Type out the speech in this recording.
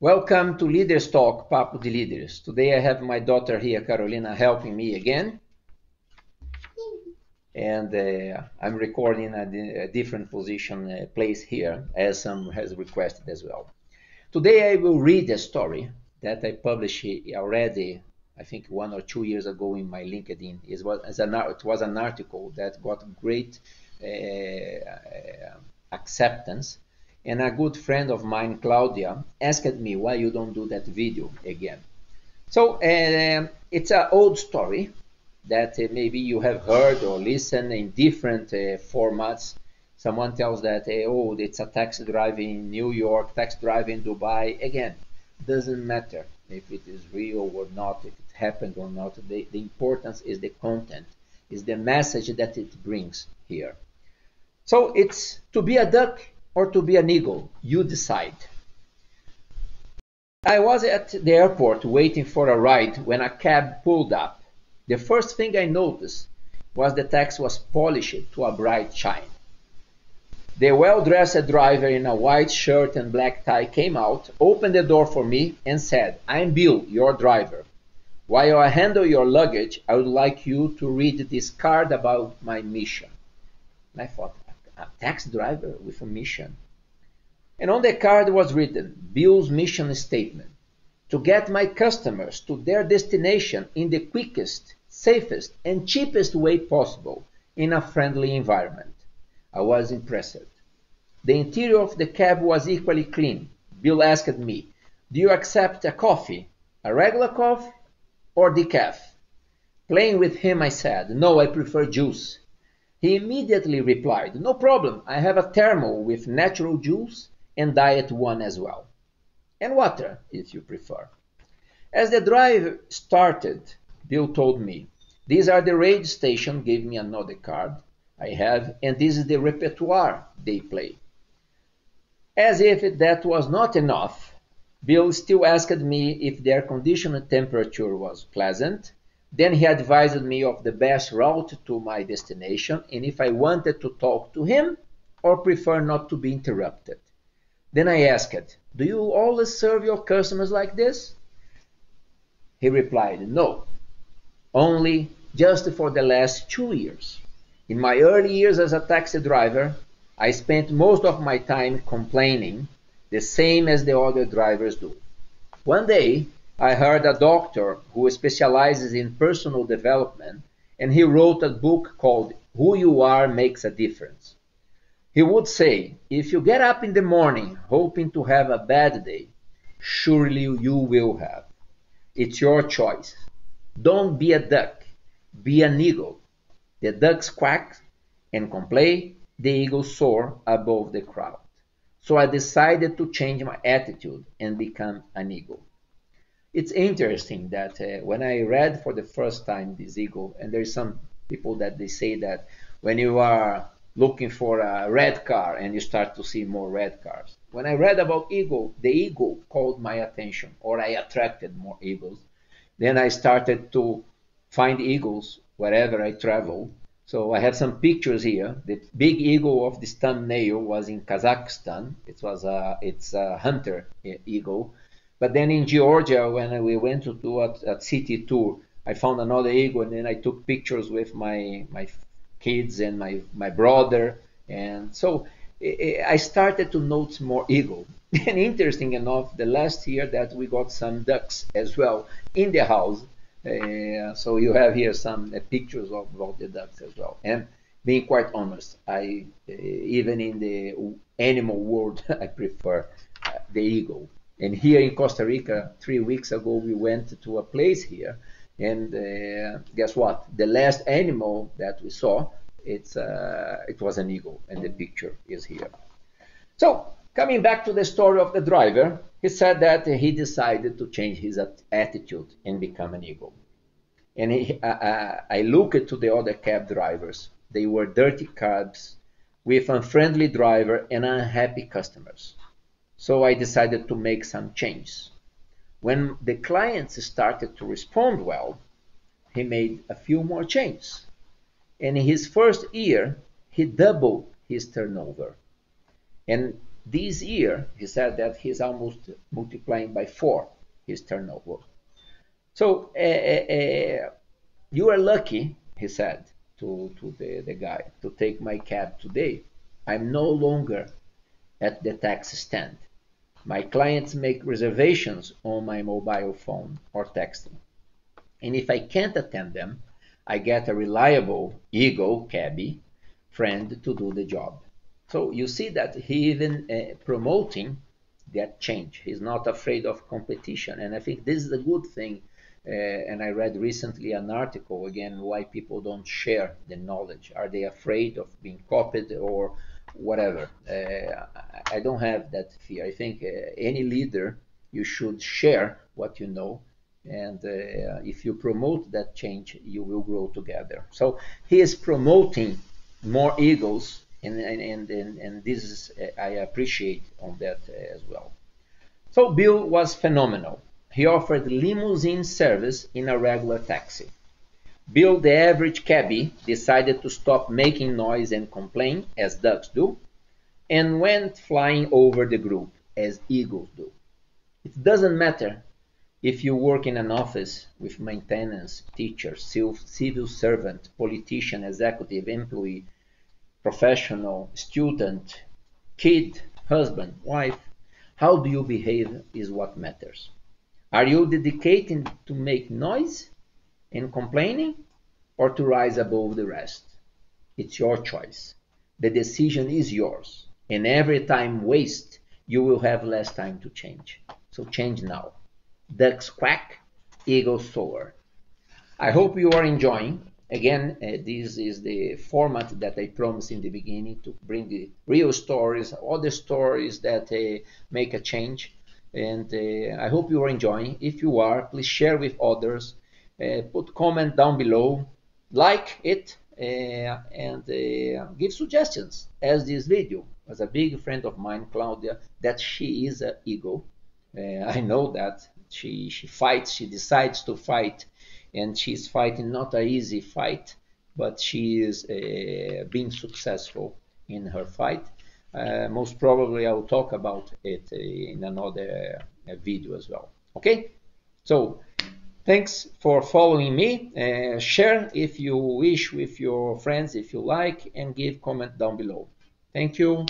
Welcome to Leaders Talk, Papo de Leaders. Today I have my daughter here, Carolina, helping me again. And uh, I'm recording at a different position, uh, place here, as some has requested as well. Today I will read a story that I published already, I think one or two years ago in my LinkedIn. It was, an, it was an article that got great uh, uh acceptance and a good friend of mine, Claudia, asked me why you don't do that video again. So uh, it's an old story that uh, maybe you have heard or listened in different uh, formats. Someone tells that, uh, oh, it's a taxi driver in New York, taxi driver in Dubai. Again, doesn't matter if it is real or not, if it happened or not. The, the importance is the content, is the message that it brings here. So it's to be a duck or to be an eagle. You decide. I was at the airport waiting for a ride when a cab pulled up. The first thing I noticed was the taxi was polished to a bright shine. The well-dressed driver in a white shirt and black tie came out, opened the door for me, and said, I'm Bill, your driver. While I handle your luggage, I would like you to read this card about my mission. And I thought, a taxi driver with a mission. And on the card was written Bill's mission statement to get my customers to their destination in the quickest, safest, and cheapest way possible in a friendly environment. I was impressed. The interior of the cab was equally clean. Bill asked me, Do you accept a coffee, a regular coffee, or decaf? Playing with him, I said, No, I prefer juice. He immediately replied, No problem, I have a thermal with natural juice and diet one as well. And water, if you prefer. As the drive started, Bill told me, These are the radio station, gave me another card I have, and this is the repertoire they play. As if that was not enough, Bill still asked me if the air conditioned temperature was pleasant then he advised me of the best route to my destination and if I wanted to talk to him or prefer not to be interrupted. Then I asked, Do you always serve your customers like this? He replied, No, only just for the last two years. In my early years as a taxi driver, I spent most of my time complaining, the same as the other drivers do. One day, I heard a doctor who specializes in personal development, and he wrote a book called Who You Are Makes a Difference. He would say, if you get up in the morning hoping to have a bad day, surely you will have. It's your choice. Don't be a duck, be an eagle. The ducks quack and complain, the eagles soar above the crowd. So I decided to change my attitude and become an eagle it's interesting that uh, when I read for the first time this eagle, and there's some people that they say that when you are looking for a red car and you start to see more red cars. When I read about eagle, the eagle called my attention, or I attracted more eagles. Then I started to find eagles wherever I travel. So I have some pictures here. The big eagle of this thumbnail was in Kazakhstan. It was a it's a hunter eagle but then in Georgia, when we went to do a, a city tour, I found another eagle, and then I took pictures with my my kids and my my brother, and so I started to note more eagle. And interesting enough, the last year that we got some ducks as well in the house. Uh, so you have here some uh, pictures of, of the ducks as well. And being quite honest, I uh, even in the animal world, I prefer uh, the eagle. And here in Costa Rica, three weeks ago, we went to a place here, and uh, guess what? The last animal that we saw, it's uh, it was an eagle, and the picture is here. So coming back to the story of the driver, he said that he decided to change his attitude and become an eagle. And he, uh, I looked to the other cab drivers. They were dirty cabs with unfriendly driver and unhappy customers. So I decided to make some changes. When the clients started to respond well, he made a few more changes. And in his first year, he doubled his turnover. And this year, he said that he's almost multiplying by four his turnover. So uh, uh, you are lucky, he said to, to the, the guy, to take my cab today. I'm no longer at the taxi stand. My clients make reservations on my mobile phone or texting. And if I can't attend them, I get a reliable ego cabbie friend to do the job. So you see that he even uh, promoting that change. He's not afraid of competition, and I think this is a good thing. Uh, and I read recently an article again why people don't share the knowledge. Are they afraid of being copied or whatever? Uh, I don't have that fear. I think uh, any leader you should share what you know and uh, if you promote that change you will grow together so he is promoting more egos and and and, and this is uh, i appreciate on that uh, as well. So bill was phenomenal. He offered limousine service in a regular taxi. Bill the average cabbie decided to stop making noise and complain as ducks do and went flying over the group as eagles do. It doesn't matter if you work in an office with maintenance, teacher, civil servant, politician, executive, employee, professional, student, kid, husband, wife, how do you behave is what matters. Are you dedicating to make noise and complaining or to rise above the rest? It's your choice. The decision is yours. And every time waste, you will have less time to change. So change now ducks quack, eagles soar. I hope you are enjoying. Again, uh, this is the format that I promised in the beginning to bring the real stories, other stories that uh, make a change. And uh, I hope you are enjoying. If you are, please share with others. Uh, put comment down below, like it, uh, and uh, give suggestions. As this video was a big friend of mine, Claudia, that she is an eagle. I know that she she fights she decides to fight and she's fighting not a easy fight but she is uh, being successful in her fight. Uh, most probably i will talk about it uh, in another uh, video as well. Okay? So thanks for following me. Uh, share if you wish with your friends if you like and give comment down below. Thank you